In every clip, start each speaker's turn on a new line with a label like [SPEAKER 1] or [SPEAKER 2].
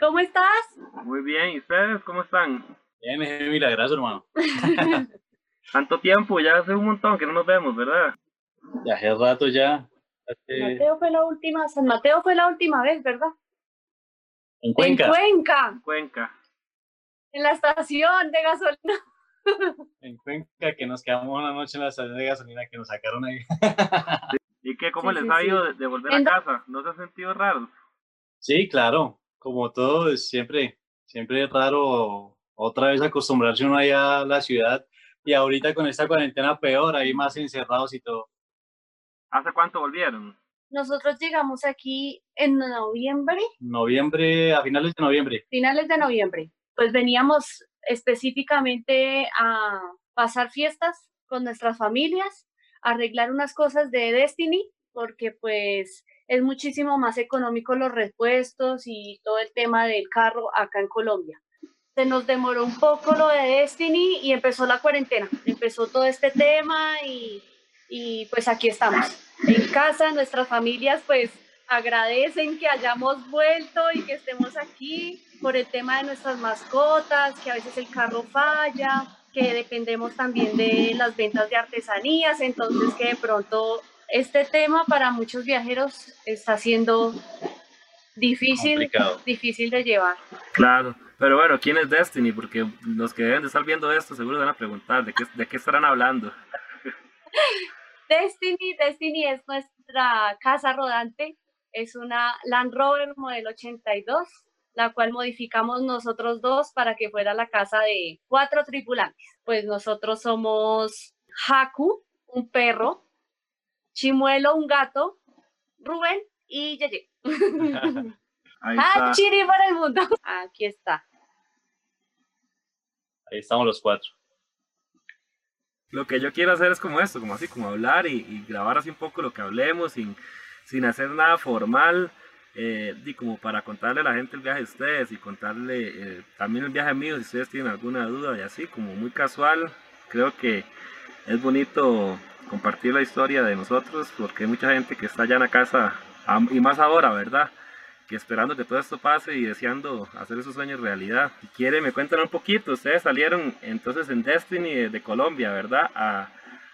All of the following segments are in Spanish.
[SPEAKER 1] ¿Cómo estás?
[SPEAKER 2] Muy bien, ¿y ustedes cómo están?
[SPEAKER 3] Bien, milagroso, hermano.
[SPEAKER 2] Tanto tiempo, ya hace un montón que no nos vemos, ¿verdad?
[SPEAKER 3] Ya hace rato ya.
[SPEAKER 1] Mateo fue la última, San Mateo fue la última vez, ¿verdad?
[SPEAKER 3] En Cuenca.
[SPEAKER 1] En Cuenca.
[SPEAKER 2] En Cuenca.
[SPEAKER 1] En la estación de gasolina.
[SPEAKER 3] En Cuenca, que nos quedamos una noche en la estación de gasolina que nos sacaron ahí.
[SPEAKER 2] ¿Y qué? ¿Cómo
[SPEAKER 1] Sí,
[SPEAKER 2] les
[SPEAKER 1] sí,
[SPEAKER 2] ha ido de, de volver
[SPEAKER 1] En-
[SPEAKER 2] a casa? ¿No se han sentido raros?
[SPEAKER 3] Sí, claro. Como todo, es siempre, siempre es raro otra vez acostumbrarse uno allá a la ciudad. Y ahorita con esta cuarentena peor, ahí más encerrados y todo.
[SPEAKER 2] ¿Hace cuánto volvieron?
[SPEAKER 1] Nosotros llegamos aquí en noviembre,
[SPEAKER 3] Noviembre, a finales de noviembre.
[SPEAKER 1] finales de noviembre. Pues veníamos específicamente a pasar fiestas con nuestras familias, arreglar unas cosas de Destiny, porque pues es muchísimo más económico los repuestos y todo el tema del carro acá en Colombia. Se nos demoró un poco lo de Destiny y empezó la cuarentena, empezó todo este tema y, y pues aquí estamos. En casa, nuestras familias pues agradecen que hayamos vuelto y que estemos aquí por el tema de nuestras mascotas, que a veces el carro falla, que dependemos también de las ventas de artesanías, entonces que de pronto este tema para muchos viajeros está siendo difícil,
[SPEAKER 3] Complicado.
[SPEAKER 1] difícil de llevar.
[SPEAKER 2] Claro. Pero bueno, ¿quién es Destiny? Porque los que deben de estar viendo esto seguro van a preguntar de qué, de qué estarán hablando.
[SPEAKER 1] Destiny, Destiny es nuestra casa rodante, es una Land Rover modelo 82, la cual modificamos nosotros dos para que fuera la casa de cuatro tripulantes. Pues nosotros somos Haku, un perro, Chimuelo, un gato, Rubén y Yeye.
[SPEAKER 2] Ahí
[SPEAKER 1] ¡Ah. Chiri para el mundo! Aquí está.
[SPEAKER 3] Ahí estamos los cuatro.
[SPEAKER 2] Lo que yo quiero hacer es como esto, como así, como hablar y, y grabar así un poco lo que hablemos sin, sin hacer nada formal. eh, y como para contarle a la gente el viaje de ustedes y contarle eh, también el viaje mío si ustedes tienen alguna duda y así, como muy casual. Creo que es bonito compartir la historia de nosotros porque hay mucha gente que está allá en la casa y más ahora, ¿verdad? Que esperando que todo esto pase y deseando hacer esos sueños realidad. Si quiere, me cuentan un poquito. Ustedes salieron entonces en Destiny de, de Colombia, ¿verdad? A,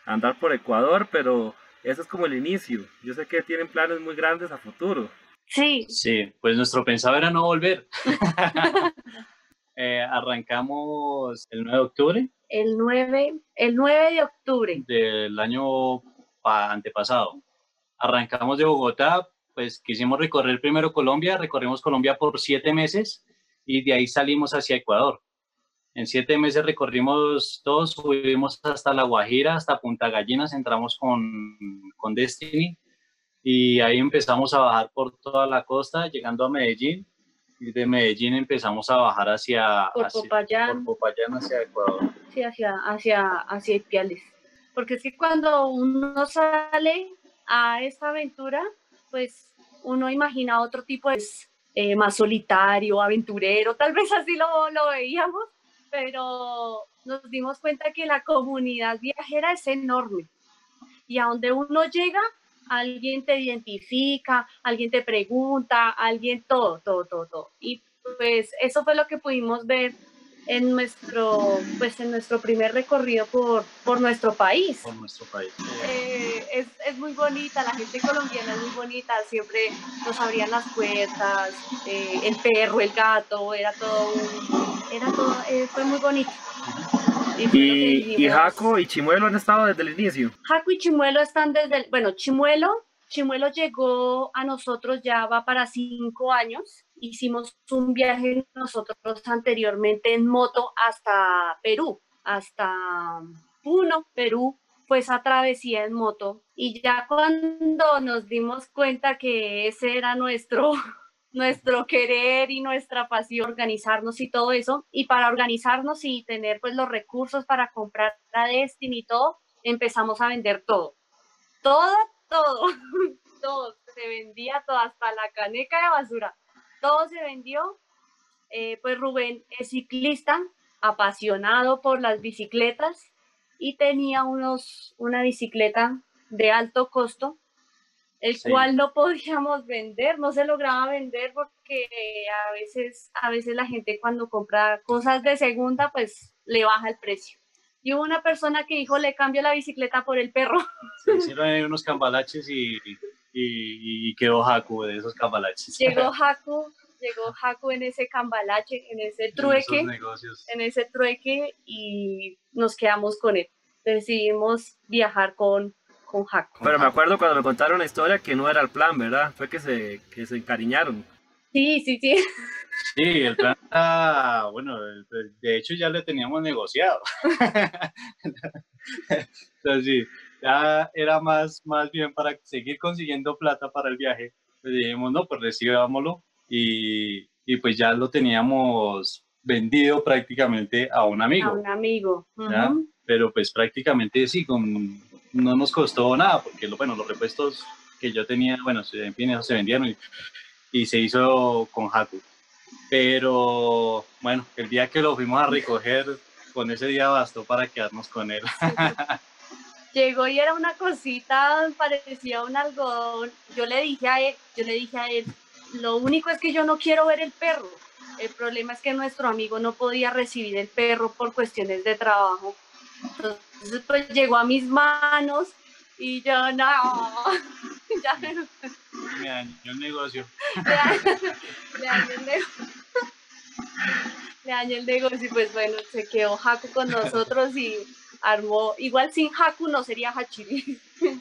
[SPEAKER 2] a andar por Ecuador, pero eso es como el inicio. Yo sé que tienen planes muy grandes a futuro.
[SPEAKER 1] Sí,
[SPEAKER 3] Sí, pues nuestro pensado era no volver. Eh, arrancamos el 9 de octubre
[SPEAKER 1] el 9, el 9 de octubre.
[SPEAKER 3] del año pa- antepasado. Arrancamos de Bogotá, pues quisimos recorrer primero Colombia, recorrimos Colombia por siete meses y de ahí salimos hacia Ecuador. En siete meses recorrimos todos, subimos hasta La Guajira, hasta Punta Gallinas, entramos con, con Destiny y ahí empezamos a bajar por toda la costa, llegando a Medellín. De Medellín empezamos a bajar hacia,
[SPEAKER 1] Por
[SPEAKER 3] hacia-
[SPEAKER 1] Popayán.
[SPEAKER 3] por Popayán hacia Ecuador.
[SPEAKER 1] Sí, hacia, hacia, hacia Ipiales. Porque es que cuando uno sale a esta aventura, pues uno imagina otro tipo de eh, más solitario, aventurero, tal vez así lo, lo veíamos, pero nos dimos cuenta que la comunidad viajera es enorme. Y a donde uno llega, alguien te identifica, alguien te pregunta, alguien todo, todo, todo, todo. Y pues eso fue lo que pudimos ver en nuestro, pues en nuestro primer recorrido por, por nuestro país.
[SPEAKER 3] por nuestro país.
[SPEAKER 1] Eh, es, es muy bonita, la gente colombiana es muy bonita, siempre nos abrían las puertas, eh, el perro, el gato, era todo, un- era todo, eh, fue muy bonito. Y,
[SPEAKER 2] Y. Jaco y Chimuelo han estado desde el inicio.
[SPEAKER 1] Jaco y Chimuelo están desde, el- bueno, Chimuelo, Chimuelo llegó a nosotros ya va para cinco años. Hicimos un viaje nosotros anteriormente en moto hasta Perú, hasta Puno, Perú. Fue esa travesía en moto. Y ya cuando nos dimos cuenta que ese era nuestro, nuestro querer y nuestra pasión, organizarnos y todo eso. Y para organizarnos y tener pues los recursos para comprar la Destiny y todo, empezamos a vender todo. Todo, todo, todo. Se vendía todo, hasta la caneca de basura. Todo se vendió. Eh, pues Rubén es ciclista, apasionado por las bicicletas y tenía unos, una bicicleta de alto costo el cual no podíamos vender, no se lograba vender porque a veces, a veces la gente cuando compra cosas de segunda, pues le baja el precio. Y hubo una persona que dijo, le cambio la bicicleta por el perro.
[SPEAKER 3] Se hicieron unos cambalaches y, y, quedó Haku de esos cambalaches.
[SPEAKER 1] Llegó Haku, llegó Haku en ese cambalache, en ese trueque, en, ese trueque y nos quedamos con él. Decidimos viajar con, con Haku.
[SPEAKER 4] Pero me acuerdo cuando me contaron la historia que no era el plan, ¿verdad? Fue que se, que se encariñaron.
[SPEAKER 1] Sí, sí, sí.
[SPEAKER 3] Sí, el plan, ah, bueno, de hecho ya le teníamos negociado. Entonces, sí, ya era más, más bien para seguir consiguiendo plata para el viaje. Pues dijimos, no, pues recibámoslo y, y pues ya lo teníamos vendido prácticamente a un amigo.
[SPEAKER 1] A un amigo.
[SPEAKER 3] Pero pues prácticamente sí, con, no nos costó nada, porque bueno, los repuestos que yo tenía, bueno, en fin, se vendieron y, y se hizo con Haku. Pero bueno, el día que lo fuimos a recoger, con ese día bastó para quedarnos con él.
[SPEAKER 1] Llegó y era una cosita, parecía un algodón. Yo le dije a él, yo le dije a él, lo único es que yo no quiero ver el perro. El problema es que nuestro amigo no podía recibir el perro por cuestiones de trabajo. Entonces pues llegó a mis manos y yo no,
[SPEAKER 3] ya me dañó el negocio.
[SPEAKER 1] Le dañó el negocio. Le dañó el negocio y pues bueno, se quedó Haku con nosotros y armó, igual sin Haku no sería Hachiri.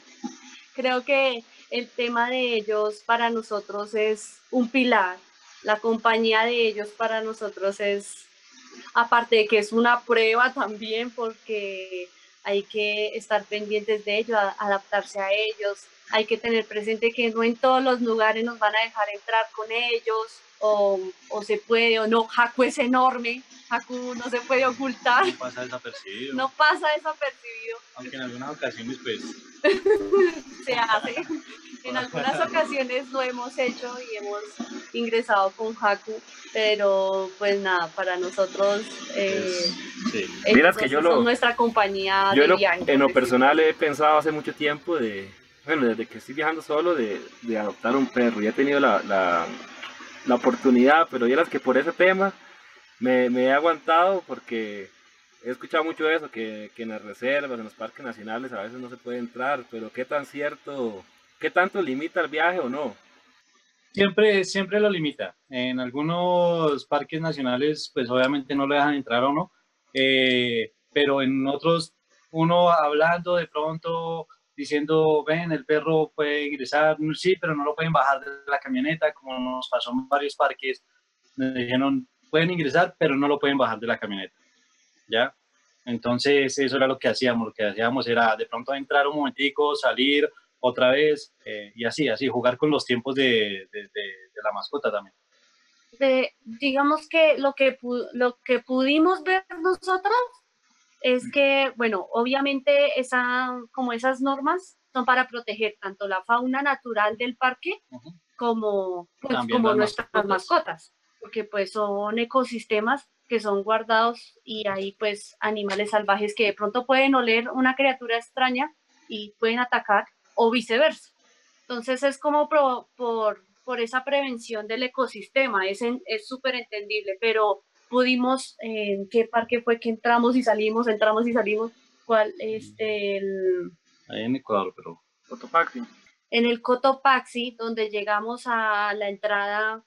[SPEAKER 1] Creo que el tema de ellos para nosotros es un pilar. La compañía de ellos para nosotros es, aparte de que es una prueba también porque hay que estar pendientes de ellos, adaptarse a ellos, hay que tener presente que no en todos los lugares nos van a dejar entrar con ellos, o, o se puede o no. Haku es enorme, Haku no se puede ocultar.
[SPEAKER 3] No pasa desapercibido.
[SPEAKER 1] No pasa desapercibido.
[SPEAKER 3] Aunque en algunas ocasiones pues...
[SPEAKER 1] se hace. En algunas ocasiones lo hemos hecho y hemos ingresado con Haku, pero pues nada, para nosotros eh,
[SPEAKER 4] sí. que yo lo,
[SPEAKER 1] nuestra compañía
[SPEAKER 4] yo de En lo personal he pensado hace mucho tiempo de, bueno, desde que estoy viajando solo, de, de adoptar un perro. Y he tenido la, la, la oportunidad, pero ya las que por ese tema me, he aguantado porque he escuchado mucho eso, que, en las reservas, en los parques nacionales a veces no se puede entrar, pero qué tan cierto, qué tanto limita el viaje o no.
[SPEAKER 3] Siempre, siempre lo limita. En algunos parques nacionales, pues obviamente no le dejan entrar o no, eh, pero en otros, uno hablando de pronto, diciendo, ven, el perro puede ingresar, sí, pero no lo pueden bajar de la camioneta, como nos pasó en varios parques, me dijeron, pueden ingresar, pero no lo pueden bajar de la camioneta, ¿ya? Entonces, eso era lo que hacíamos, lo que hacíamos era de pronto entrar un momentico, salir otra vez, eh, y así, así, jugar con los tiempos de, de, la mascota también.
[SPEAKER 1] De, digamos que lo que, lo que pudimos ver nosotros es que, bueno, obviamente esa, como esas normas son para proteger tanto la fauna natural del parque como, pues, como nuestras mascotas. Porque pues son ecosistemas que son guardados y hay pues animales salvajes que de pronto pueden oler una criatura extraña y pueden atacar o viceversa. Entonces es como por, por, por esa prevención del ecosistema, es súper entendible, pero pudimos, en qué parque fue que entramos y salimos, entramos y salimos, cuál, este, el...
[SPEAKER 3] Ahí en Ecuador, pero...
[SPEAKER 4] Cotopaxi.
[SPEAKER 1] En el Cotopaxi, donde llegamos a la entrada...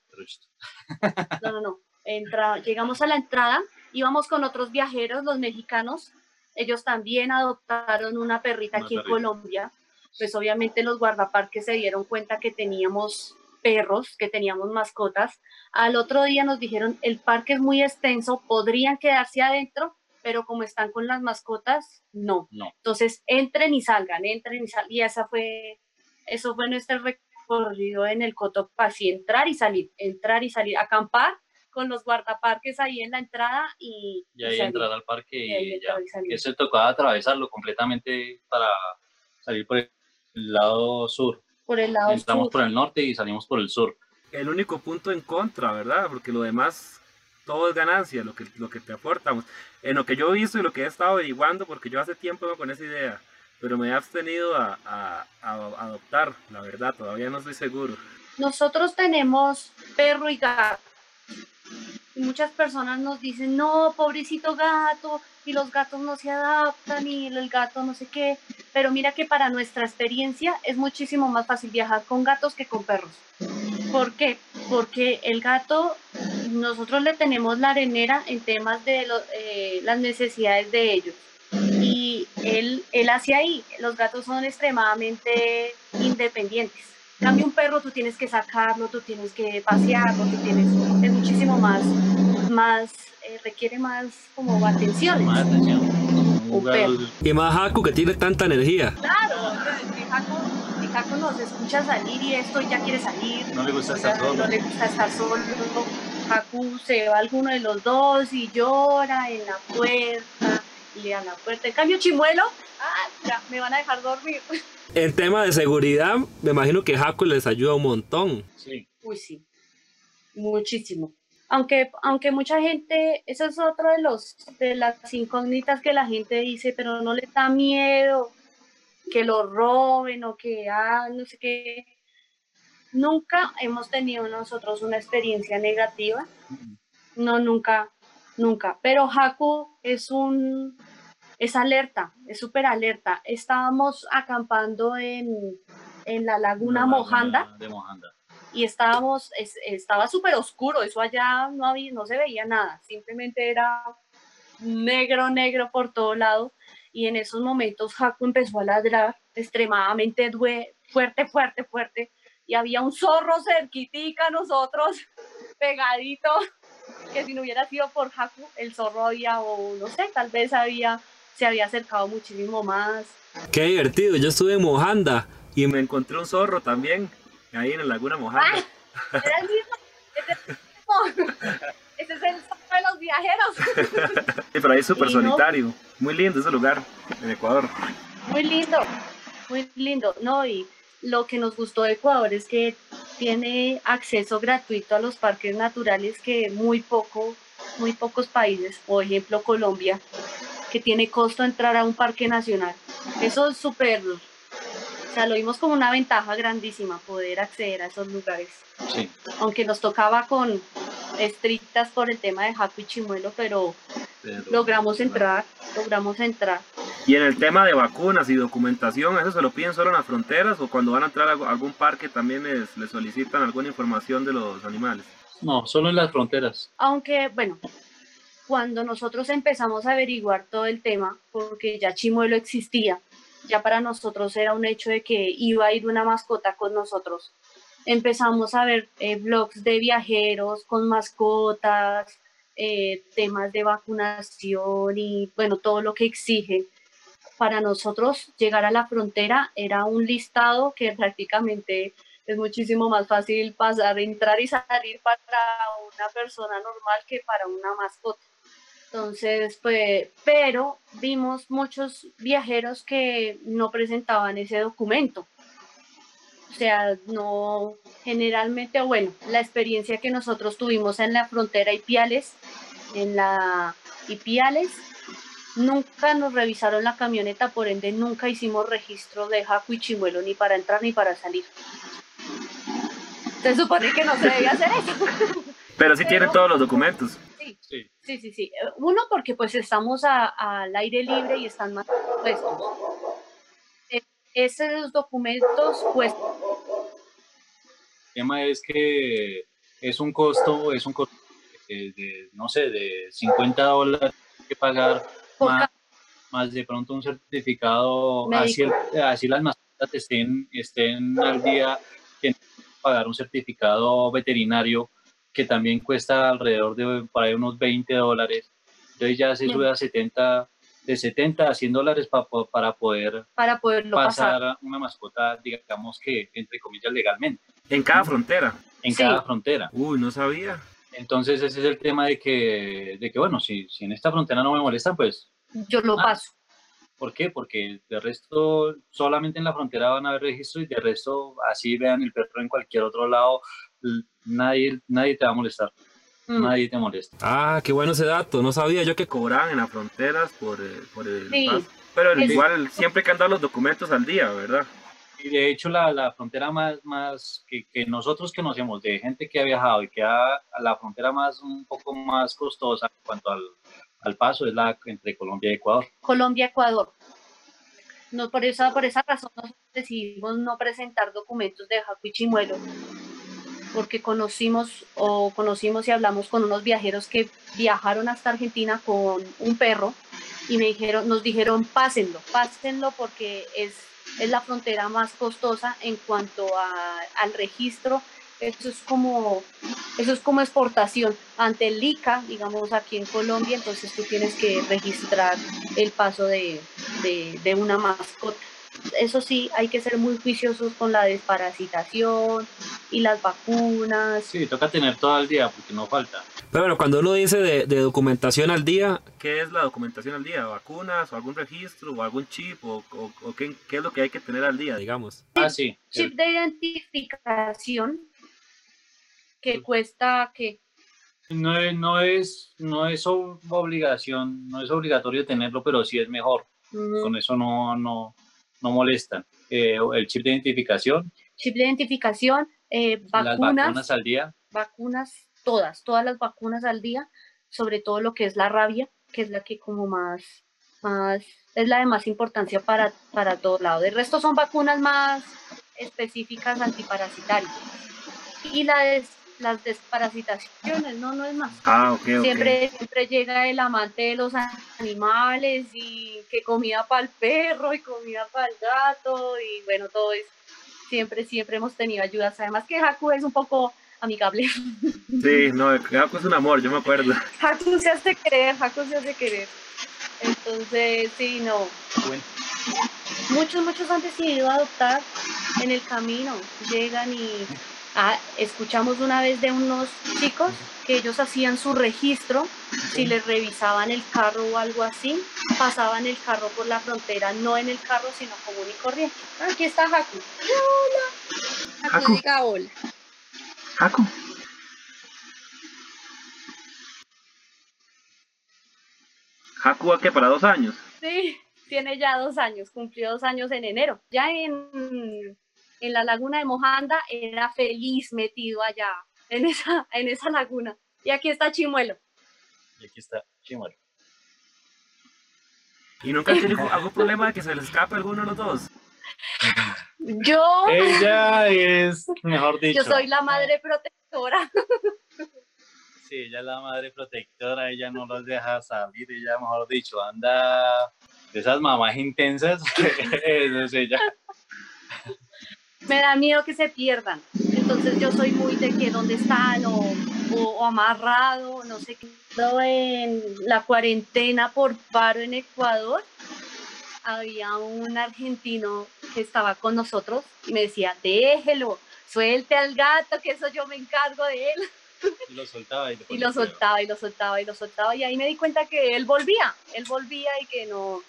[SPEAKER 1] no, no, no. Entra, llegamos a la entrada, íbamos con otros viajeros, los mexicanos, ellos también adoptaron una perrita aquí en Colombia, pues obviamente los guardaparques se dieron cuenta que teníamos perros, que teníamos mascotas. Al otro día nos dijeron, el parque es muy extenso, podrían quedarse adentro, pero como están con las mascotas, no.
[SPEAKER 3] no.
[SPEAKER 1] Entonces, entren y salgan, entren y salgan. Y esa fue, eso fue nuestro recorrido en el Cotopaxi, entrar y salir, entrar y salir, acampar con los guardaparques ahí en la entrada y...
[SPEAKER 3] Y ahí entrar al parque y, ya. Eso tocaba atravesarlo completamente para salir por el lado sur
[SPEAKER 1] por el lado
[SPEAKER 3] Entramos por el norte y salimos por el sur.
[SPEAKER 4] El único punto en contra, ¿verdad? Porque lo demás, todo es ganancia, lo que, lo que te aportamos. En lo que yo he visto y lo que he estado averiguando, porque yo hace tiempo con esa idea pero me he abstenido a, adoptar, la verdad, todavía no estoy seguro.
[SPEAKER 1] Nosotros tenemos perro y gato. Y muchas personas nos dicen, no, pobrecito gato, y los gatos no se adaptan, y el gato no sé qué. Pero mira que para nuestra experiencia es muchísimo más fácil viajar con gatos que con perros. ¿Por qué? Porque el gato, nosotros le tenemos la arenera en temas de eh, las necesidades de ellos. Y él, él hace ahí, los gatos son extremadamente independientes. En cambio, un perro tú tienes que sacarlo, tú tienes que pasearlo, tú tienes, es muchísimo más, más eh, requiere más como atención.
[SPEAKER 3] Más atención.
[SPEAKER 1] Un perro.
[SPEAKER 5] Y más Haku que tiene tanta energía.
[SPEAKER 1] Claro, mi Jaco nos escucha salir y esto ya quiere salir.
[SPEAKER 3] No le gusta estar solo.
[SPEAKER 1] No le gusta estar solo. Haku se va alguno de los dos y llora en la puerta, le dan la puerta. En cambio, Chimuelo, ah, ya, me van a dejar dormir.
[SPEAKER 5] En tema de seguridad, me imagino que Haku les ayuda un montón.
[SPEAKER 3] Sí.
[SPEAKER 1] Uy, sí, muchísimo. Aunque, aunque mucha gente, eso es otro de los de las incógnitas que la gente dice, pero no les da miedo que lo roben o que ah, no sé qué. Nunca hemos tenido nosotros una experiencia negativa. No, nunca, nunca. Pero Haku es un, es alerta, es súper alerta. Estábamos acampando en, en la laguna
[SPEAKER 3] Una
[SPEAKER 1] Mojanda
[SPEAKER 3] laguna De Mojanda.
[SPEAKER 1] y estábamos, es- estaba súper oscuro, eso allá no, había, no se veía nada, simplemente era negro, negro por todo lado. Y en esos momentos Jaco empezó a ladrar extremadamente due- fuerte, fuerte, fuerte. Y había un zorro cerquitica a nosotros, pegadito, que si no hubiera sido por Jaco, el zorro había, o no sé, tal vez había, se había acercado muchísimo más.
[SPEAKER 5] Qué divertido, yo estuve en Mojanda.
[SPEAKER 4] Y me encontré un zorro también, ahí en la laguna Mojanda.
[SPEAKER 1] Era el mismo, ese es el zorro de los viajeros.
[SPEAKER 4] Sí, pero ahí es súper
[SPEAKER 1] no-
[SPEAKER 4] solitario. Muy lindo ese lugar, en Ecuador.
[SPEAKER 1] Muy lindo, muy lindo, ¿no? Y lo que nos gustó de Ecuador es que tiene acceso gratuito a los parques naturales que muy poco, muy pocos países, por ejemplo Colombia, que tiene costo entrar a un parque nacional. Eso es súper, o sea, lo vimos como una ventaja grandísima poder acceder a esos lugares.
[SPEAKER 3] Sí.
[SPEAKER 1] Aunque nos tocaba con estrictas por el tema de Jaco y Chimuelo, pero
[SPEAKER 3] pero-
[SPEAKER 1] logramos entrar, logramos entrar.
[SPEAKER 4] Y en el tema de vacunas y documentación, ¿eso se lo piden solo en las fronteras o cuando van a entrar a algún parque también les, les solicitan alguna información de los animales?
[SPEAKER 3] No, solo en las fronteras.
[SPEAKER 1] Aunque, bueno, cuando nosotros empezamos a averiguar todo el tema, porque ya Chimuelo existía, ya para nosotros era un hecho de que iba a ir una mascota con nosotros. Empezamos a ver eh, blogs de viajeros con mascotas, eh, temas de vacunación y, bueno, todo lo que exige. Para nosotros llegar a la frontera era un listado que prácticamente es muchísimo más fácil pasar, entrar y salir para una persona normal que para una mascota. Entonces, pues, pero vimos muchos viajeros que no presentaban ese documento. O sea, no, generalmente, o bueno, la experiencia que nosotros tuvimos en la frontera Ipiales, en la Ipiales, nunca nos revisaron la camioneta, por ende nunca hicimos registro de Jaco y Chimuelo ni para entrar ni para salir. Se supone que no se debía hacer eso.
[SPEAKER 4] Pero sí tienen
[SPEAKER 1] Pero-
[SPEAKER 4] todos los documentos.
[SPEAKER 1] Sí,
[SPEAKER 3] Sí.
[SPEAKER 1] sí, Uno, porque pues estamos a- al aire libre y están más puestos. Eh, Esos documentos, pues,
[SPEAKER 3] El tema es que es un costo, es un costo de, de, no sé, de 50 dólares que pagar más, más de pronto un certificado, así, el- así las mascotas estén, estén al día, tienen que pagar un certificado veterinario que también cuesta alrededor de por ahí unos 20 dólares. Entonces ya se
[SPEAKER 1] Bien.
[SPEAKER 3] sube a 70, de 70 a 100 dólares pa- para poder
[SPEAKER 1] para poderlo pasar.
[SPEAKER 3] pasar una mascota, digamos que entre comillas legalmente,
[SPEAKER 4] En cada frontera.
[SPEAKER 3] en
[SPEAKER 1] Sí.
[SPEAKER 3] cada frontera.
[SPEAKER 4] Uy, no sabía.
[SPEAKER 3] Entonces ese es el tema de que, de que bueno, si, si en esta frontera no me molestan, pues,
[SPEAKER 1] Yo lo
[SPEAKER 3] Ah.
[SPEAKER 1] paso.
[SPEAKER 3] ¿por qué? Porque de resto solamente en la frontera van a haber registro y de resto así vean el perro en cualquier otro lado, nadie, nadie te va a molestar,
[SPEAKER 1] Mm.
[SPEAKER 3] nadie te molesta.
[SPEAKER 5] Ah, qué bueno ese dato, no sabía yo que...
[SPEAKER 4] Cobraban en las fronteras por, eh, por el
[SPEAKER 1] Sí.
[SPEAKER 4] paso.
[SPEAKER 2] Pero
[SPEAKER 1] Es-
[SPEAKER 2] igual siempre hay que andar los documentos al día, ¿verdad?
[SPEAKER 3] Y de hecho la, la frontera más, más que, que nosotros conocemos de gente que ha viajado y que ha a la frontera más un poco más costosa en cuanto al, al paso es la entre Colombia y Ecuador.
[SPEAKER 1] Colombia-Ecuador. No, por, esa, por esa razón nosotros decidimos no presentar documentos de Jaco y Chimuelo, porque conocimos o conocimos y hablamos con unos viajeros que viajaron hasta Argentina con un perro y me dijeron, nos dijeron pásenlo, pásenlo porque es, es la frontera más costosa en cuanto a- al registro. Eso es como eso es como exportación ante el ICA, digamos aquí en Colombia, entonces tú tienes que registrar el paso de, de, de una mascota. Eso sí, hay que ser muy juiciosos con la desparasitación y las vacunas.
[SPEAKER 3] Sí, toca tener todo el día porque no falta.
[SPEAKER 6] Pero bueno, cuando uno dice de, de documentación al día,
[SPEAKER 2] ¿Qué es la documentación al día? ¿Vacunas o algún registro o algún chip? ¿O, o- o qué, qué es lo que hay que tener al día, digamos?
[SPEAKER 3] Ah, sí.
[SPEAKER 1] Chip de identificación que cuesta que
[SPEAKER 3] No es, no es, no es ob- obligación, no es obligatorio tenerlo, pero sí es mejor. Con eso no, no, no molestan. Eh, el chip de identificación,
[SPEAKER 1] chip de identificación, eh,
[SPEAKER 3] las
[SPEAKER 1] vacunas,
[SPEAKER 3] al día,
[SPEAKER 1] vacunas, todas, todas las vacunas al día, sobre todo lo que es la rabia, que es la que como más, más, es la de más importancia para, para todo lado. De resto son vacunas más específicas antiparasitarias. Y la des- las desparasitaciones, no, no es más.
[SPEAKER 2] Ah, ok, ok.
[SPEAKER 1] Siempre, siempre llega el amante de los animales y que comida para el perro y comida para el gato y bueno, todo eso. Siempre, siempre hemos tenido ayudas. Además que Haku es un poco amigable.
[SPEAKER 2] Sí, no, Jaco es un amor, yo me acuerdo.
[SPEAKER 1] Haku se hace querer, Haku se hace querer. Entonces, sí, no.
[SPEAKER 3] bueno,
[SPEAKER 1] Muchos, muchos han decidido adoptar en el camino. Llegan y ah, escuchamos una vez de unos chicos que ellos hacían su registro, si les revisaban el carro o algo así, pasaban el carro por la frontera, no en el carro, sino común y corriente. Aquí está Haku. Hola. Haku,
[SPEAKER 2] Haku.
[SPEAKER 1] diga hola.
[SPEAKER 2] Jaco. Jaco, ¿a qué? ¿Para dos años?
[SPEAKER 1] Sí, tiene ya dos años, cumplió dos años en enero. Ya en, en la laguna de Mojanda era feliz metido allá, en esa, en esa laguna. Y aquí está Chimuelo.
[SPEAKER 3] y aquí está Chimuelo.
[SPEAKER 2] ¿Y nunca tenido algún problema de que se les escape alguno de los dos?
[SPEAKER 1] Yo,
[SPEAKER 3] Ella es, mejor dicho.
[SPEAKER 1] yo soy la madre protectora.
[SPEAKER 3] Sí, ella es la madre protectora, ella no los deja salir, ella, mejor dicho, anda de esas mamás intensas. Esa es ella.
[SPEAKER 1] Me da miedo que se pierdan. Entonces yo soy muy de que dónde están o, o, o amarrado, no sé qué. En la cuarentena por paro en Ecuador, había un argentino que estaba con nosotros y me decía, déjelo, suelte al gato, que eso yo me encargo de él.
[SPEAKER 3] Y lo soltaba y,
[SPEAKER 1] Y lo soltaba y lo soltaba y lo soltaba y ahí me di cuenta que él volvía, él volvía y que no,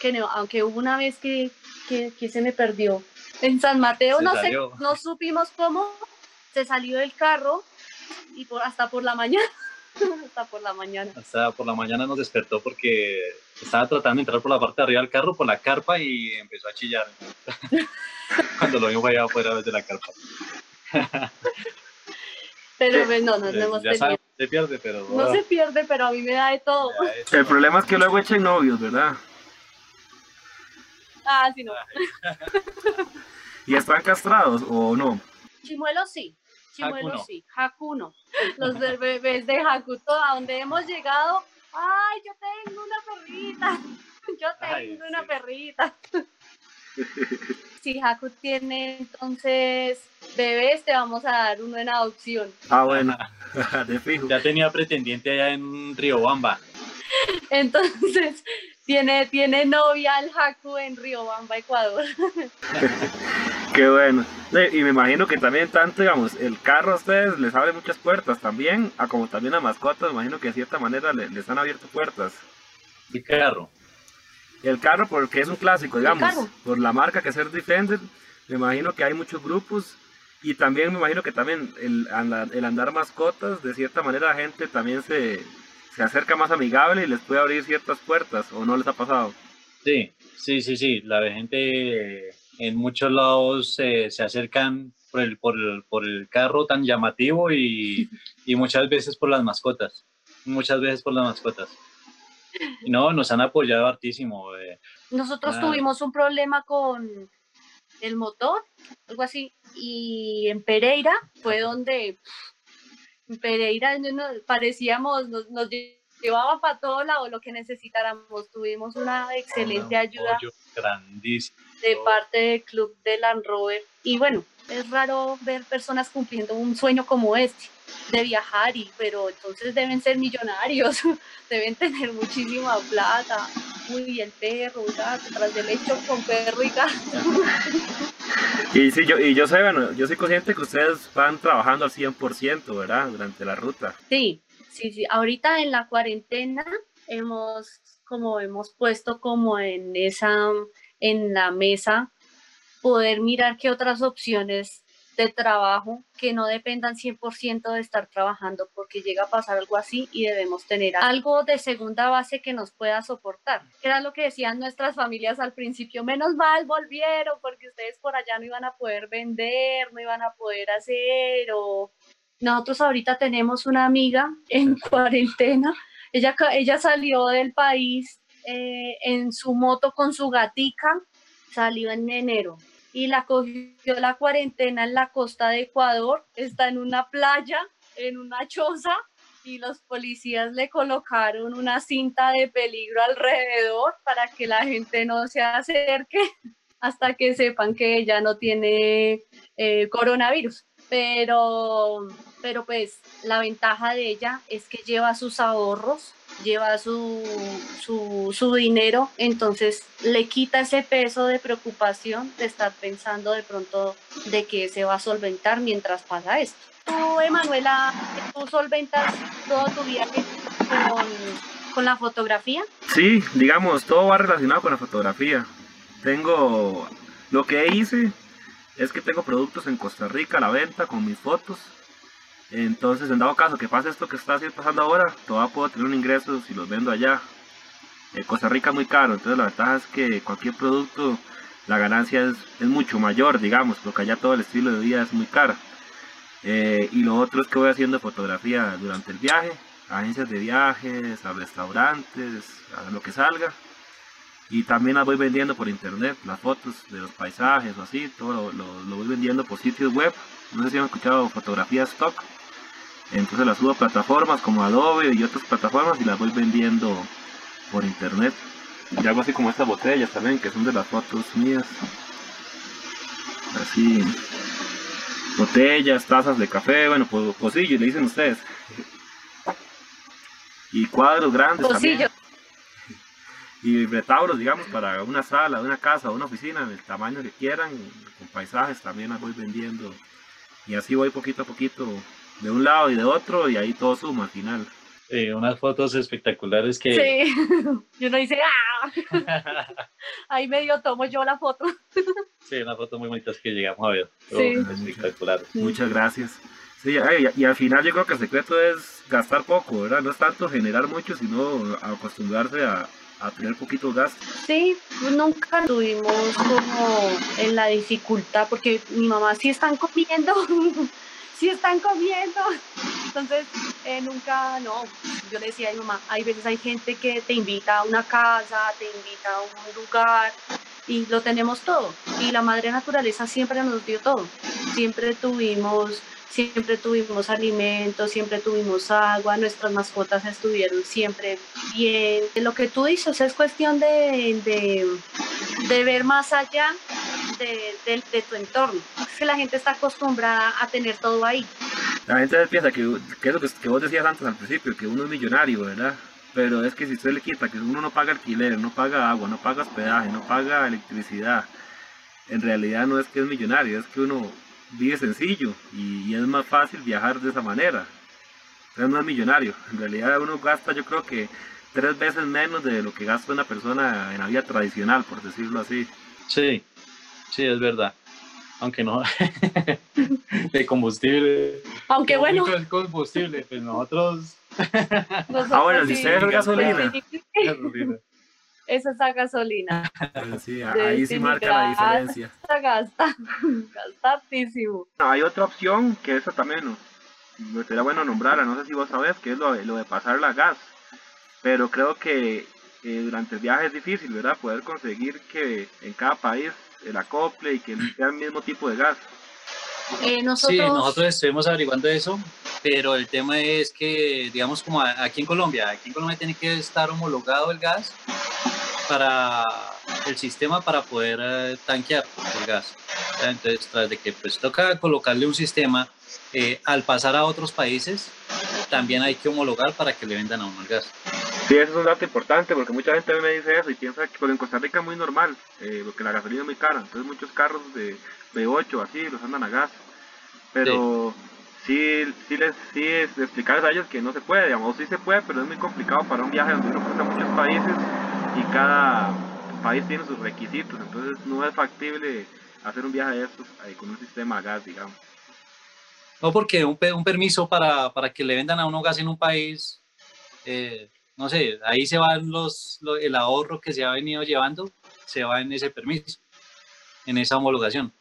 [SPEAKER 1] que no, aunque hubo una vez que, que, que se me perdió. En San Mateo
[SPEAKER 3] Se
[SPEAKER 1] no sé, no supimos cómo, se salió del carro y por, hasta por la mañana, hasta por la mañana.
[SPEAKER 3] Hasta por la mañana nos despertó porque estaba tratando de entrar por la parte de arriba del carro, por la carpa y empezó a chillar. Cuando lo vimos allá afuera desde la carpa.
[SPEAKER 1] Pero pues, no, no, no hemos
[SPEAKER 3] ya se pierde, pero...
[SPEAKER 1] No se pierde, pero a mí me da de todo.
[SPEAKER 2] El problema es que luego echen novios, ¿verdad?
[SPEAKER 1] Ah, sí, no.
[SPEAKER 2] ¿Y están castrados o no?
[SPEAKER 1] Chimuelo sí. Chimuelo
[SPEAKER 3] Haku no.
[SPEAKER 1] sí. Haku no. Los de- bebés de Haku, todo a donde hemos llegado. Ay, yo tengo una perrita. Yo tengo
[SPEAKER 3] Ay,
[SPEAKER 1] una
[SPEAKER 3] sí.
[SPEAKER 1] perrita. Si Haku tiene entonces bebés, te vamos a dar uno en adopción.
[SPEAKER 2] Ah, bueno, de fijo.
[SPEAKER 3] Ya tenía pretendiente allá en Riobamba.
[SPEAKER 1] Entonces, tiene, tiene novia el Haku en Riobamba, Ecuador.
[SPEAKER 2] Qué bueno. Y me imagino que también tanto, digamos, el carro a ustedes les abre muchas puertas también, a como también a mascotas, me imagino que de cierta manera le- les han abierto puertas.
[SPEAKER 3] El carro.
[SPEAKER 2] El carro porque es un clásico, digamos, por la marca que es Air Defender, me imagino que hay muchos grupos y también me imagino que también el, el andar mascotas, de cierta manera la gente también se, se acerca más amigable y les puede abrir ciertas puertas, o no les ha pasado.
[SPEAKER 3] Sí, sí, sí, sí. La gente eh, en muchos lados eh, se acercan por el, por, el, por el carro tan llamativo y, y muchas veces por las mascotas. Muchas veces por las mascotas. Y no, nos han apoyado hartísimo. eh.
[SPEAKER 1] Nosotros
[SPEAKER 3] Ah.
[SPEAKER 1] tuvimos un problema con el motor, algo así, y en Pereira fue donde en Pereira no- no- parecíamos, nos, nos llevaba para todo lado lo que necesitáramos. Tuvimos una excelente ayuda
[SPEAKER 3] grandísimo.
[SPEAKER 1] De parte del club de Land Rover. Y bueno, es raro ver personas cumpliendo un sueño como este, de viajar, y, pero entonces deben ser millonarios, deben tener muchísima plata. Uy, el perro, el gato, tras del hecho con perro y gato.
[SPEAKER 2] Y sí, yo, y yo sé, bueno, yo soy consciente que ustedes van trabajando al 100%, ¿verdad? Durante la ruta.
[SPEAKER 1] Sí, sí, sí. Ahorita en la cuarentena hemos, como hemos puesto como en esa, en la mesa, poder mirar qué otras opciones de trabajo que no dependan 100% de estar trabajando, porque llega a pasar algo así y debemos tener algo de segunda base que nos pueda soportar. Era lo que decían nuestras familias al principio, menos mal volvieron porque ustedes por allá no iban a poder vender, no iban a poder hacer o nosotros ahorita tenemos una amiga en cuarentena. Ella, ella salió del país eh, en su moto con su gatica, salió en enero y la cogió la cuarentena en la costa de Ecuador. Está en una playa, en una choza y los policías le colocaron una cinta de peligro alrededor para que la gente no se acerque hasta que sepan que ella no tiene eh, coronavirus. Pero, pero pues la ventaja de ella es que lleva sus ahorros, lleva su, su, su dinero, entonces le quita ese peso de preocupación de estar pensando de pronto de que se va a solventar mientras pasa esto. Tú, Emanuela, tú solventas todo tu viaje con, con la fotografía.
[SPEAKER 2] Sí, digamos, todo va relacionado con la fotografía. Tengo, lo que hice es que tengo productos en Costa Rica a la venta con mis fotos. Entonces, en dado caso que pase esto que está pasando ahora, todavía puedo tener un ingreso si los vendo allá. Eh, Costa Rica es muy caro, entonces la ventaja es que cualquier producto, la ganancia es, mucho mayor, digamos, porque allá todo el estilo de vida es muy caro. Eh, y lo otro es que voy haciendo fotografía durante el viaje, a agencias de viajes, a restaurantes, a lo que salga. Y también las voy vendiendo por internet, las fotos de los paisajes o así, todo lo- lo voy vendiendo por sitios web. No sé si han escuchado fotografía stock. Entonces las subo a plataformas como Adobe y otras plataformas y las voy vendiendo por internet. Y hago así como estas botellas también, que son de las fotos mías. Así, botellas, tazas de café, bueno, po- pocillo, le dicen ustedes. Y cuadros grandes también. Y retauros, digamos, para una sala, una casa, una oficina, el tamaño que quieran, con paisajes también las voy vendiendo. Y así voy poquito a poquito, de un lado y de otro, y ahí todo suma al final.
[SPEAKER 3] Eh, unas fotos espectaculares que...
[SPEAKER 1] Sí, y uno dice, ¡ah! Ahí medio tomo yo la foto.
[SPEAKER 3] Sí, unas fotos muy bonitas que llegamos a ver.
[SPEAKER 1] Sí.
[SPEAKER 3] Espectaculares.
[SPEAKER 2] Muchas gracias. Sí, y, al final yo creo que el secreto es gastar poco, ¿verdad? No es tanto generar mucho, sino acostumbrarse a, a tener poquitos gastos.
[SPEAKER 1] Sí, nunca tuvimos como en la dificultad, porque mi mamá sí están comiendo, sí están comiendo. Entonces, eh, nunca, no, yo le decía a mi mamá, hay veces hay gente que te invita a una casa, te invita a un lugar y lo tenemos todo. Y la madre naturaleza siempre nos dio todo. Siempre tuvimos, siempre tuvimos alimentos, siempre tuvimos agua, nuestras mascotas estuvieron siempre bien. Lo que tú dices es cuestión de, de, de ver más allá de, de- de tu entorno. Es que la gente está acostumbrada a tener todo ahí.
[SPEAKER 2] La gente piensa que, que eso que, que vos decías antes al principio, que uno es millonario, ¿verdad? Pero es que si usted le quita que uno no paga alquiler, no paga agua, no paga hospedaje, no paga electricidad, en realidad no es que es millonario, es que uno vive sencillo y, y es más fácil viajar de esa manera. Entonces no es millonario, en realidad uno gasta yo creo que tres veces menos de lo que gasta una persona en la vida tradicional, por decirlo así.
[SPEAKER 3] Sí, sí, es verdad. Aunque no, de combustible.
[SPEAKER 1] Aunque
[SPEAKER 3] Lo
[SPEAKER 1] bueno,
[SPEAKER 3] es combustible, pues nosotros.
[SPEAKER 1] nosotros
[SPEAKER 2] Ah, bueno, si ustedes es gasolina.
[SPEAKER 3] gasolina.
[SPEAKER 1] es esa gasolina.
[SPEAKER 4] Sí, ahí sí marca la diferencia.
[SPEAKER 1] Gasta, gasta hartísimo.
[SPEAKER 2] Hay otra opción que esa también me sería bueno nombrarla, no sé si vos sabés, que es lo, de- lo de pasar la gas. Pero creo que eh, durante el viaje es difícil, ¿verdad? Poder conseguir que en cada país el acople y que sea el mismo tipo de gas.
[SPEAKER 1] Eh,
[SPEAKER 3] Sí,
[SPEAKER 1] nosotros,
[SPEAKER 3] nosotros estuvimos averiguando eso, pero el tema es que, digamos, como aquí en Colombia, aquí en Colombia tiene que estar homologado el gas para el sistema para poder eh, tanquear el gas. Entonces, tras de que pues toca colocarle un sistema, eh, al pasar a otros países, también hay que homologar para que le vendan a uno el gas.
[SPEAKER 2] Sí, eso es un dato importante porque mucha gente me dice eso y piensa que porque en Costa Rica es muy normal, eh, porque la gasolina es muy cara, entonces muchos carros de V8 así los andan a gas. Pero sí, sí, les sí es explicarles a ellos que no se puede, digamos, sí se puede, pero es muy complicado para un viaje donde uno cruza muchos países y cada país tiene sus requisitos, entonces no es factible hacer un viaje de estos ahí con un sistema a gas, digamos.
[SPEAKER 3] No, porque un, un permiso para, para que le vendan a uno gas en un país, eh, no sé, ahí se van los, lo- el ahorro que se ha venido llevando, se va en ese permiso, en esa homologación.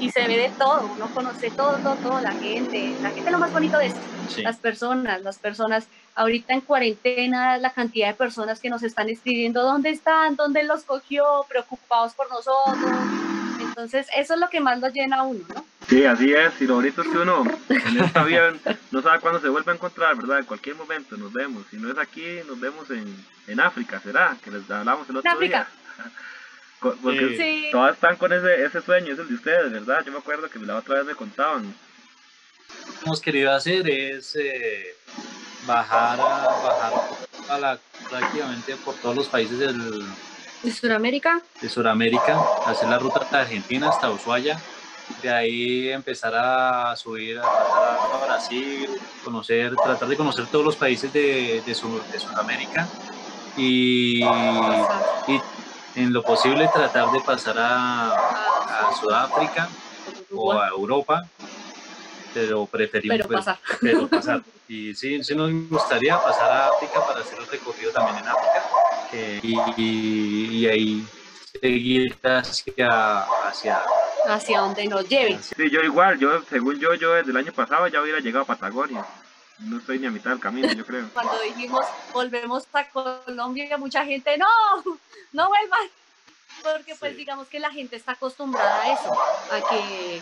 [SPEAKER 1] y se ve de todo, uno conoce todo, todo, todo, la gente, la gente es lo más bonito de esto,
[SPEAKER 3] Sí.
[SPEAKER 1] las personas, las personas, ahorita en cuarentena, la cantidad de personas que nos están escribiendo, ¿dónde están? ¿Dónde los cogió? Preocupados por nosotros. Entonces, eso es lo que más lo llena a uno, ¿no?
[SPEAKER 2] Sí, así es, y lo bonito es que uno en esta vida no sabe cuándo se vuelve a encontrar, ¿verdad? En cualquier momento nos vemos, si no es aquí, nos vemos en, en África, ¿será? Que les hablamos el otro
[SPEAKER 1] África.
[SPEAKER 2] día. Porque
[SPEAKER 1] Sí.
[SPEAKER 2] todas están con ese, ese sueño, es el de ustedes, ¿verdad? Yo me acuerdo que la otra vez me contaban.
[SPEAKER 3] Lo que hemos querido hacer es eh, bajar, a, bajar a la, prácticamente por todos los países del,
[SPEAKER 1] De Sudamérica,
[SPEAKER 3] de Sudamérica, hacer la ruta de Argentina hasta Ushuaia, de ahí empezar a subir a, pasar a Brasil, conocer, tratar de conocer todos los países de, de, de Sudamérica y, y en lo posible tratar de pasar a, a Sudáfrica o a Europa, pero preferimos
[SPEAKER 1] pero
[SPEAKER 3] pues,
[SPEAKER 1] pasar.
[SPEAKER 3] pero pasar. Y sí, sí nos gustaría pasar a África para hacer el recorrido también en África y, y ahí seguir hacia, hacia,
[SPEAKER 1] hacia donde nos lleven.
[SPEAKER 2] Sí, yo igual, yo según yo, yo desde el año pasado ya hubiera llegado a Patagonia. No estoy ni a mitad del camino, yo creo.
[SPEAKER 1] Cuando dijimos volvemos a Colombia, mucha gente, no, no vuelvan. Porque pues
[SPEAKER 3] Sí.
[SPEAKER 1] digamos que la gente está acostumbrada a eso, a que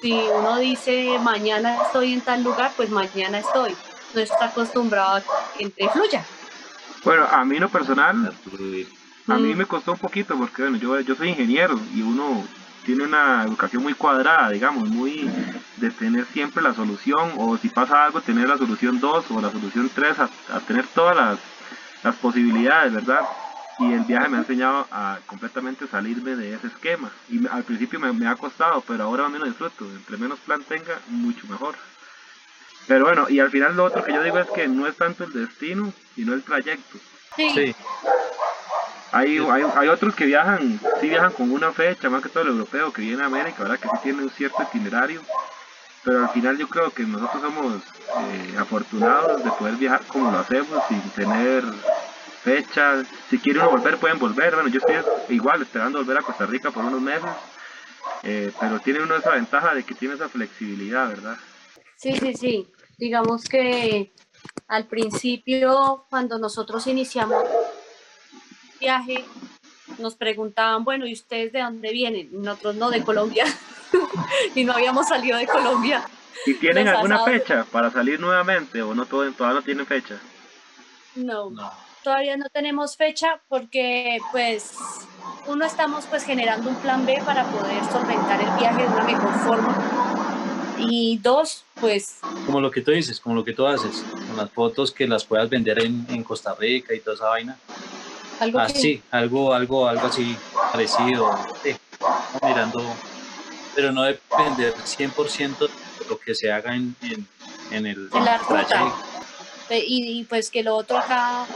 [SPEAKER 1] si uno dice mañana estoy en tal lugar, pues mañana estoy. No está acostumbrado a que gente fluya.
[SPEAKER 2] Bueno, a mí lo personal. A mí
[SPEAKER 1] Mm.
[SPEAKER 2] me costó un poquito porque bueno, yo, yo soy ingeniero y uno tiene una educación muy cuadrada, digamos, muy de tener siempre la solución o si pasa algo tener la solución 2 o la solución 3, a, a tener todas las, las posibilidades, ¿verdad? Y el viaje me ha enseñado a completamente salirme de ese esquema. Y me- al principio me, me ha costado, pero ahora menos disfruto. Entre menos plan tenga, mucho mejor. Pero bueno, y al final lo otro que yo digo es que no es tanto el destino, sino el trayecto.
[SPEAKER 1] Sí,
[SPEAKER 3] Sí,
[SPEAKER 2] Hay, hay, hay otros que viajan, sí viajan con una fecha, más que todo el europeo que viene a América, ¿verdad? Que sí tiene un cierto itinerario. Pero al final yo creo que nosotros somos eh, afortunados de poder viajar como lo hacemos, sin tener fechas. Si quieren uno volver, pueden volver. Bueno, yo estoy igual esperando volver a Costa Rica por unos meses. eh, pero tiene uno esa ventaja de que tiene esa flexibilidad, ¿verdad?
[SPEAKER 1] sí, sí, sí. Digamos que al principio, cuando nosotros iniciamos el viaje, nos preguntaban, bueno, ¿y ustedes de dónde vienen? Nosotros no, de Colombia. y no habíamos salido de Colombia.
[SPEAKER 2] ¿Y tienen alguna fecha para salir nuevamente o no todo, todavía no tienen fecha?
[SPEAKER 1] No,
[SPEAKER 3] no.
[SPEAKER 1] todavía no tenemos fecha porque pues uno estamos pues generando un plan B para poder solventar el viaje de una mejor forma. Y dos, pues
[SPEAKER 3] Como lo que tú dices, como lo que tú haces, con las fotos que las puedas vender en, en Costa Rica y toda esa vaina.
[SPEAKER 1] algo que
[SPEAKER 3] Así, algo, algo, algo así parecido. sí, mirando, pero no depender 100% de lo que se haga en, en, en el
[SPEAKER 1] En la ruta. Y, y, pues que lo otro acá,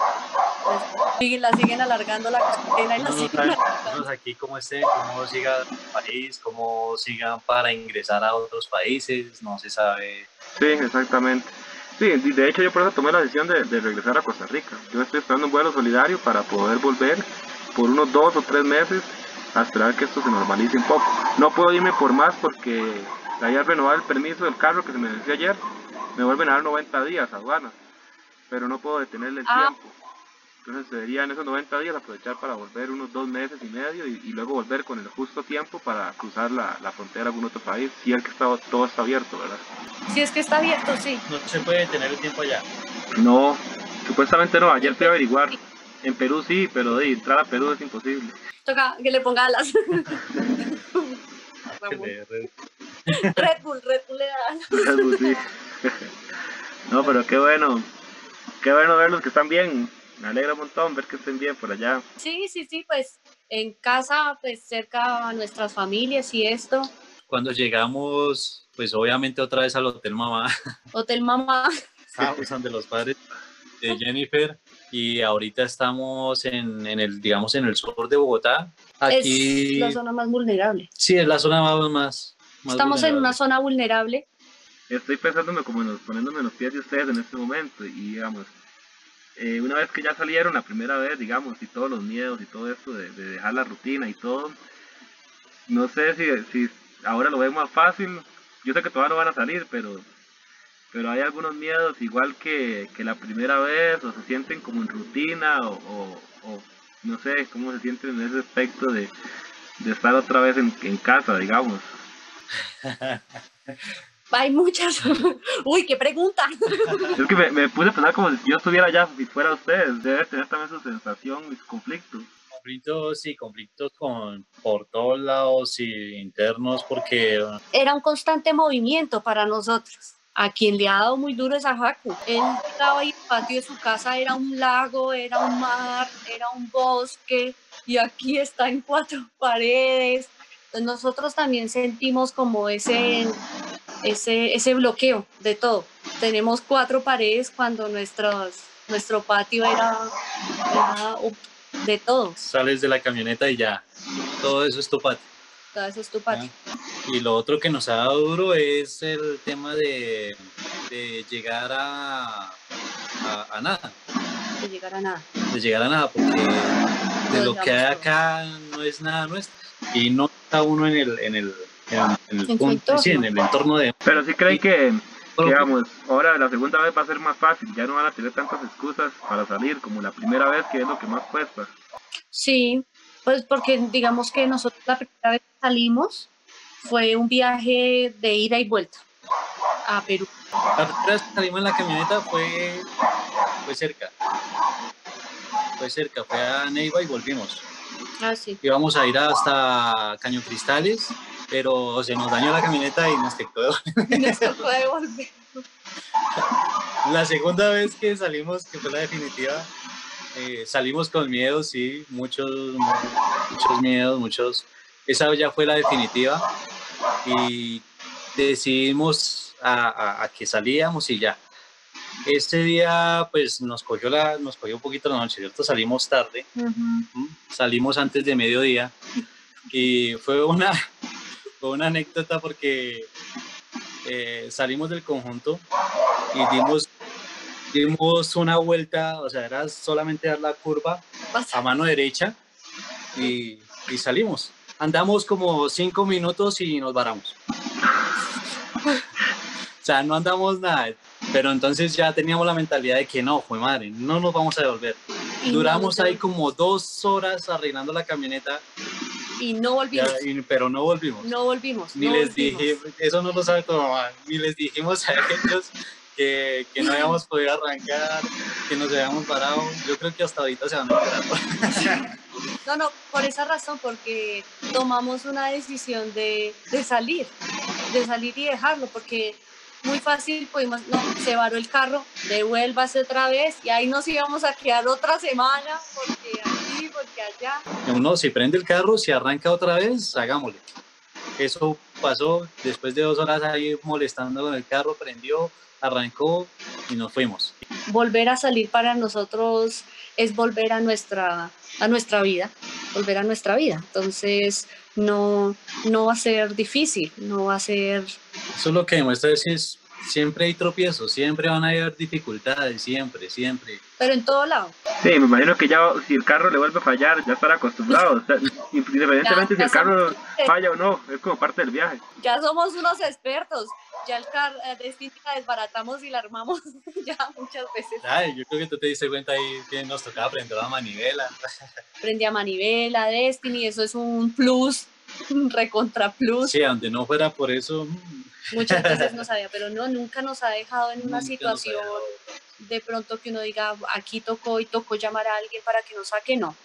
[SPEAKER 1] pues, siguen, la siguen alargando la cadena y la siguen alargando.
[SPEAKER 3] nosotros aquí cómo esté, cómo siga el país, cómo sigan para ingresar a otros países, no se sabe.
[SPEAKER 2] Sí, exactamente. Sí, de hecho yo por eso tomé la decisión de, de regresar a Costa Rica. Yo estoy esperando un vuelo solidario para poder volver por unos dos o tres meses a esperar que esto se normalice un poco. No puedo irme por más porque había renovado el permiso del carro que se me venció ayer. Me vuelven a dar 90 días aduana, pero no puedo detenerle el
[SPEAKER 1] Ah.
[SPEAKER 2] tiempo. Entonces debería en esos 90 días aprovechar para volver unos dos meses y medio y, y luego volver con el justo tiempo para cruzar la, la frontera a algún otro país, si es que está, todo está abierto, ¿verdad?
[SPEAKER 1] Si es que está abierto, sí.
[SPEAKER 3] No se puede tener el tiempo allá.
[SPEAKER 2] No, supuestamente no, ayer fui a averiguar. En Perú sí, pero de entrar a Perú es imposible.
[SPEAKER 1] Toca que le ponga alas. Red Bull, Red Bull le da alas.
[SPEAKER 2] Red Bull, sí. No, pero qué bueno. Qué bueno verlos que están bien. Me alegra un montón ver que estén bien por allá.
[SPEAKER 1] Sí, sí, sí, pues en casa, pues cerca a nuestras familias y esto.
[SPEAKER 3] Cuando llegamos, pues obviamente otra vez al Hotel Mamá,
[SPEAKER 1] Hotel Mamá.
[SPEAKER 3] estábamos donde los padres de Jennifer y ahorita estamos en, en el, digamos, en el sur de Bogotá. Aquí,
[SPEAKER 1] Es la zona más vulnerable.
[SPEAKER 3] sí, es la zona más, más, más
[SPEAKER 1] Estamos en una zona vulnerable.
[SPEAKER 2] Estoy pensándome como en los- poniéndome en los pies de ustedes en este momento. Y digamos, eh, una vez que ya salieron la primera vez, digamos, y todos los miedos y todo esto de, de dejar la rutina y todo, no sé si, ahora lo ven más fácil. Yo sé que todavía no van a salir, pero pero hay algunos miedos igual que, que la primera vez o se sienten como en rutina o, no sé cómo se sienten en ese aspecto de, de estar otra vez en, en casa, digamos.
[SPEAKER 1] Hay muchas. Uy, qué pregunta.
[SPEAKER 2] Es que me, me puse a pensar como si yo estuviera allá y fuera ustedes. Debe tener también su sensación y su conflicto.
[SPEAKER 3] conflictos y conflictos con por todos lados y internos porque
[SPEAKER 1] Era un constante movimiento para nosotros. A quien le ha dado muy duro es a Haku. Él estaba y el patio de su casa era un lago, era un mar, era un bosque y aquí está en cuatro paredes. Entonces nosotros también sentimos como ese, ese, ese bloqueo de todo. Tenemos cuatro paredes cuando nuestros, nuestro patio era, era de todo.
[SPEAKER 3] sales de la camioneta y ya todo eso es tu patio.
[SPEAKER 1] Todo eso es tu patio.
[SPEAKER 3] Y lo otro que nos ha dado duro es el tema de, de llegar a, a, a nada,
[SPEAKER 1] De llegar a nada.
[SPEAKER 3] de llegar a nada, porque de lo que hay acá no es nada nuestro. Y no está uno en el, en el, en sí, en
[SPEAKER 1] entorno.
[SPEAKER 3] el entorno de...
[SPEAKER 2] Pero sí creen que, digamos, ahora la segunda vez va a ser más fácil. Ya no van a tener tantas excusas para salir como la primera vez, que es lo que más cuesta.
[SPEAKER 1] Sí, pues porque digamos que nosotros la primera vez que salimos fue un viaje de ida y vuelta a Perú.
[SPEAKER 3] La primera vez que salimos en la camioneta fue, fue cerca. Fue cerca, fue a Neiva y volvimos.
[SPEAKER 1] Ah, sí.
[SPEAKER 3] Íbamos a ir hasta Caño Cristales, pero se nos dañó la camioneta y nos tocó.
[SPEAKER 1] No se puede volver.
[SPEAKER 3] La segunda vez que salimos, que fue la definitiva, eh, salimos con miedo, sí, muchos, muchos miedos, muchos. Esa ya fue la definitiva y decidimos a, a- a que salíamos y ya. Este día, pues nos cogió, la, nos cogió un poquito la noche, ¿cierto? Salimos tarde,
[SPEAKER 1] Ujú.
[SPEAKER 3] ¿m? salimos antes de mediodía y fue una, fue una anécdota porque eh, salimos del conjunto y dimos, dimos una vuelta, o sea, era solamente dar la curva a mano derecha y, y salimos. Andamos como cinco minutos y nos varamos. O sea, no andamos nada, pero entonces ya teníamos la mentalidad de que no, fue madre, no nos vamos a devolver. Duramos ahí como dos horas arreglando la camioneta,
[SPEAKER 1] Y no
[SPEAKER 3] ya,
[SPEAKER 1] volvimos.
[SPEAKER 3] y- pero no volvimos.
[SPEAKER 1] No volvimos.
[SPEAKER 3] ni
[SPEAKER 1] no
[SPEAKER 3] les
[SPEAKER 1] volvimos.
[SPEAKER 3] dije, eso no lo sabe tu mamá, ni les dijimos a ellos que, que no habíamos podido arrancar, que nos habíamos parado. Yo creo que hasta ahorita se van a enterar.
[SPEAKER 1] No, no, por esa razón, porque tomamos una decisión de, de salir, de salir y dejarlo, porque muy fácil pudimos, no, se varó el carro, devuélvase otra vez y ahí nos íbamos a quedar otra semana, porque aquí, porque allá.
[SPEAKER 3] Uno, si prende el carro, si arranca otra vez, hagámosle. Eso pasó después de dos horas ahí molestando con el carro, prendió, arrancó y nos fuimos.
[SPEAKER 1] Volver a salir para nosotros es volver a nuestra, a nuestra vida, volver a nuestra vida. Entonces, no, no va a ser difícil, no va a ser
[SPEAKER 3] Eso es lo que demuestra es, es siempre hay tropiezos, siempre van a haber dificultades, siempre, siempre.
[SPEAKER 1] Pero en todo lado.
[SPEAKER 2] Sí, me imagino que ya si el carro le vuelve a fallar, ya estará acostumbrado. O sea, independientemente
[SPEAKER 1] Ya,
[SPEAKER 2] si el
[SPEAKER 1] ya
[SPEAKER 2] carro
[SPEAKER 1] somos-
[SPEAKER 2] falla o no, es como parte del viaje.
[SPEAKER 1] Ya somos unos expertos. Ya el carro de la desbaratamos y la armamos ya muchas veces.
[SPEAKER 3] Ay, yo creo que tú te diste cuenta ahí que nos tocaba aprender la manivela.
[SPEAKER 1] Prendí a manivela, Destiny, eso es un plus, un recontra plus.
[SPEAKER 3] Sí, aunque no fuera por eso,
[SPEAKER 1] Muchas veces no sabía, pero no, nunca nos ha dejado en una
[SPEAKER 3] Nunca nos
[SPEAKER 1] situación de pronto que uno diga, aquí tocó y tocó llamar a alguien para que nos saque, no.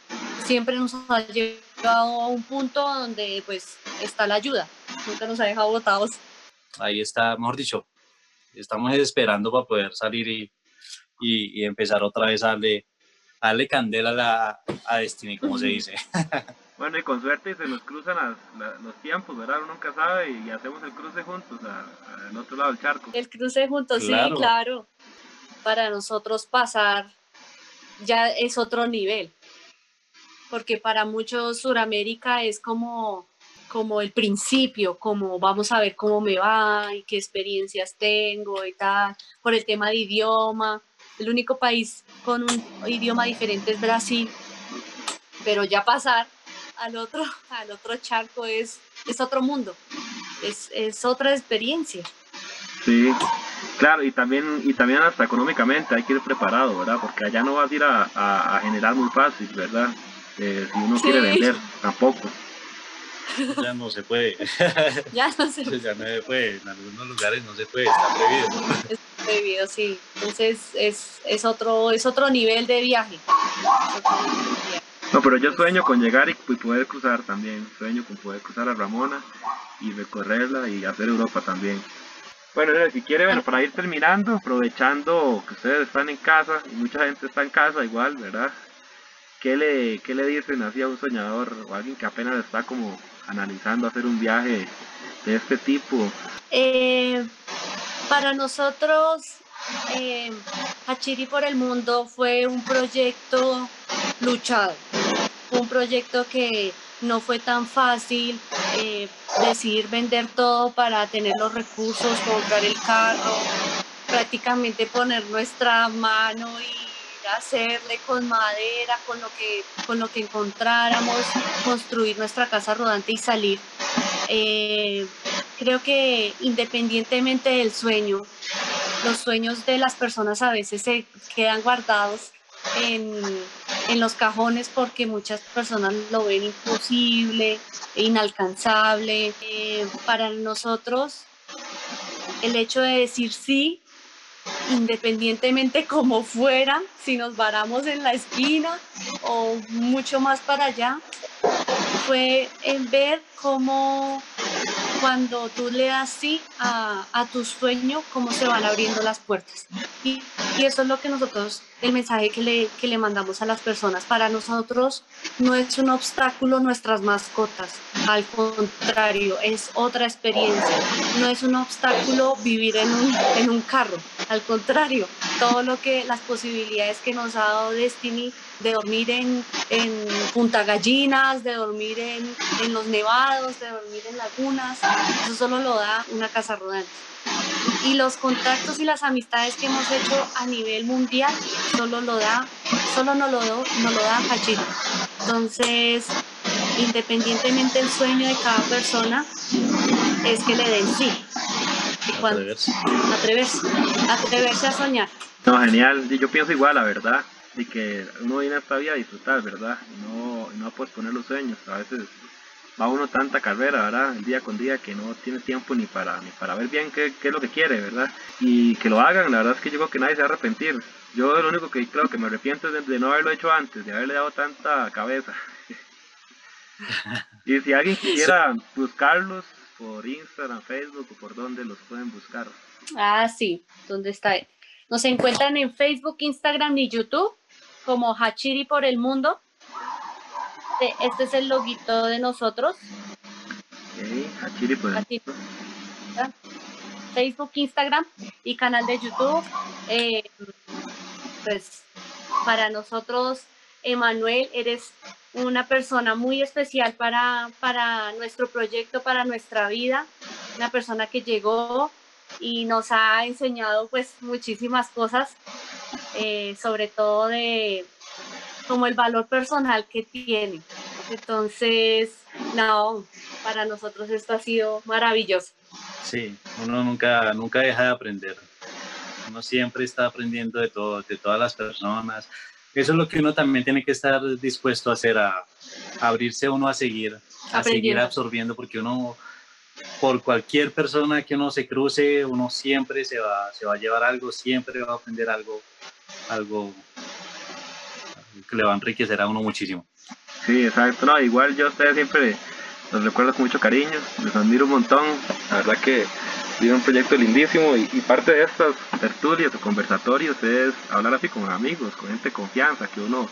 [SPEAKER 1] Siempre nos ha llevado a un punto donde pues está la ayuda. Nunca nos ha dejado botados.
[SPEAKER 3] ahí está, mejor dicho, estamos esperando para poder salir y, y, y empezar otra vez a darle, a darle candela a, la, a Destiny, como se dice.
[SPEAKER 2] Bueno, y con suerte se nos cruzan las- la- los tiempos, ¿verdad? Uno nunca sabe y hacemos el cruce juntos a- al otro lado del charco.
[SPEAKER 1] El cruce juntos, sí,
[SPEAKER 3] Claro.
[SPEAKER 1] claro. Para nosotros pasar ya es otro nivel. Porque para muchos Suramérica es como, como el principio, como vamos a ver cómo me va y qué experiencias tengo y tal. Por el tema de idioma. El único país con un idioma diferente es Brasil. Pero ya pasar al otro, al otro charco es, es otro mundo. Es, es otra experiencia.
[SPEAKER 2] Sí, claro, y también, y también hasta económicamente hay que ir preparado, ¿verdad? Porque allá no vas a ir a, a- a generar muy fácil, ¿verdad? Eh, si uno quiere vender, tampoco.
[SPEAKER 3] ya no se puede,
[SPEAKER 1] Ya no se
[SPEAKER 3] ya no se puede, en algunos lugares no se puede, está prohibido.
[SPEAKER 1] prohibido, sí. Entonces es, es otro, es otro nivel de viaje.
[SPEAKER 2] No, pero yo sueño con llegar y, y poder cruzar también. Sueño con poder cruzar a Ramona y recorrerla y hacer Europa también. Bueno, si quiere, bueno, para ir terminando, aprovechando que ustedes están en casa y mucha gente está en casa igual, ¿verdad? ¿Qué le, qué le dicen así a un soñador o a alguien que apenas está como analizando hacer un viaje de este tipo?
[SPEAKER 1] Eh, para nosotros, eh, Hachiri por el Mundo fue un proyecto luchado, un proyecto que no fue tan fácil eh, decidir vender todo para tener los recursos, comprar el carro, prácticamente poner nuestra mano y hacerle con madera, con lo que, con lo que encontráramos, construir nuestra casa rodante y salir. Eh, creo que independientemente del sueño, los sueños de las personas a veces se quedan guardados en, en los cajones porque muchas personas lo ven imposible, inalcanzable. Eh, para nosotros, el hecho de decir sí, independientemente como fuera, si nos varamos en la esquina o mucho más para allá, fue en ver cómo cuando tú le das sí a, a tu sueño, cómo se van abriendo las puertas. Y, eso es lo que nosotros, el mensaje que le, que le mandamos a las personas. Para nosotros no es un obstáculo nuestras mascotas, al contrario, es otra experiencia. No es un obstáculo vivir en un, en un carro, al contrario, todo lo que las posibilidades que nos ha dado Destiny de dormir en, en Punta Gallinas, de dormir en, en los nevados, de dormir en lagunas, eso solo lo da una casa rodante. Y los contactos y las amistades que hemos hecho a nivel mundial solo lo da, solo no lo, do- no lo da Hachiro. Entonces, independientemente del sueño de cada persona, es que le den sí. Cuando,
[SPEAKER 3] Atreverse.
[SPEAKER 1] atreverse, atreverse a soñar.
[SPEAKER 2] No, genial. Y Yo pienso igual, la verdad, de que uno viene a esta vida a disfrutar, ¿verdad? Y no, no a posponer los sueños. A veces va uno tanta carrera, ¿verdad? El día con día que no tiene tiempo ni para ni para ver bien qué, qué es lo que quiere, ¿verdad? Y que lo hagan, la verdad es que yo creo que nadie se va a arrepentir. Yo lo único que creo que me arrepiento es de, de no haberlo hecho antes, de haberle dado tanta cabeza. y si alguien quisiera buscarlos por Instagram, Facebook o por donde los pueden buscar.
[SPEAKER 1] Ah, sí, ¿dónde está? Nos encuentran en Facebook, Instagram y YouTube como Hachiri por el Mundo. Este- Este es el loguito de nosotros.
[SPEAKER 2] Ok, Hachiri, pues.
[SPEAKER 1] Hachiri. Facebook, Instagram y canal de YouTube. Eh, pues para nosotros, Emanuel, eres una persona muy especial para, para nuestro proyecto, para nuestra vida. Una persona que llegó y nos ha enseñado pues muchísimas cosas, eh, sobre todo de como el valor personal que tiene. Entonces, no, para nosotros esto ha sido maravilloso.
[SPEAKER 3] Sí, uno nunca, nunca deja de aprender. Uno siempre está aprendiendo de todo, de todas las personas. Eso es lo que uno también tiene que estar dispuesto a hacer, a, abrirse uno a seguir, a seguir absorbiendo, porque uno, por cualquier persona que uno se cruce, uno siempre se va, se va a llevar algo, siempre va a aprender algo, algo que le va a enriquecer a uno muchísimo.
[SPEAKER 2] Sí, exacto. No, igual yo a ustedes siempre los recuerdo con mucho cariño, les admiro un montón. La verdad que tiene un proyecto lindísimo y, parte de estas tertulias o conversatorios es hablar así con amigos, con gente de confianza, que uno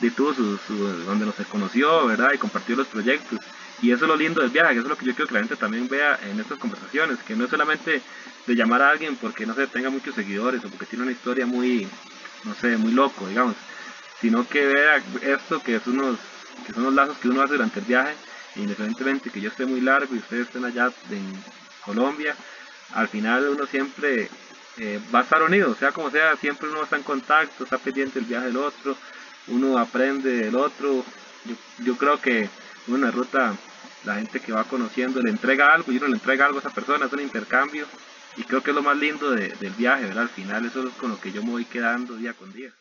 [SPEAKER 2] de tuvo su, donde nos conoció, ¿verdad? Y compartió los proyectos. Y eso es lo lindo del viaje, eso es lo que yo quiero que la gente también vea en estas conversaciones, que no es solamente de llamar a alguien porque no sé, tenga muchos seguidores o porque tiene una historia muy, no sé, muy loco, digamos, sino que vea esto que, es unos, que son los lazos que uno hace durante el viaje, independientemente que yo esté muy largo y ustedes estén allá en Colombia, al final uno siempre eh, va a estar unido, sea como sea, siempre uno está en contacto, está pendiente del viaje del otro, uno aprende del otro, yo, creo que una ruta, la gente que va conociendo le entrega algo y uno le entrega algo a esa persona, es un intercambio y creo que es lo más lindo del viaje, ¿verdad? Al final eso es con lo que yo me voy quedando día con día.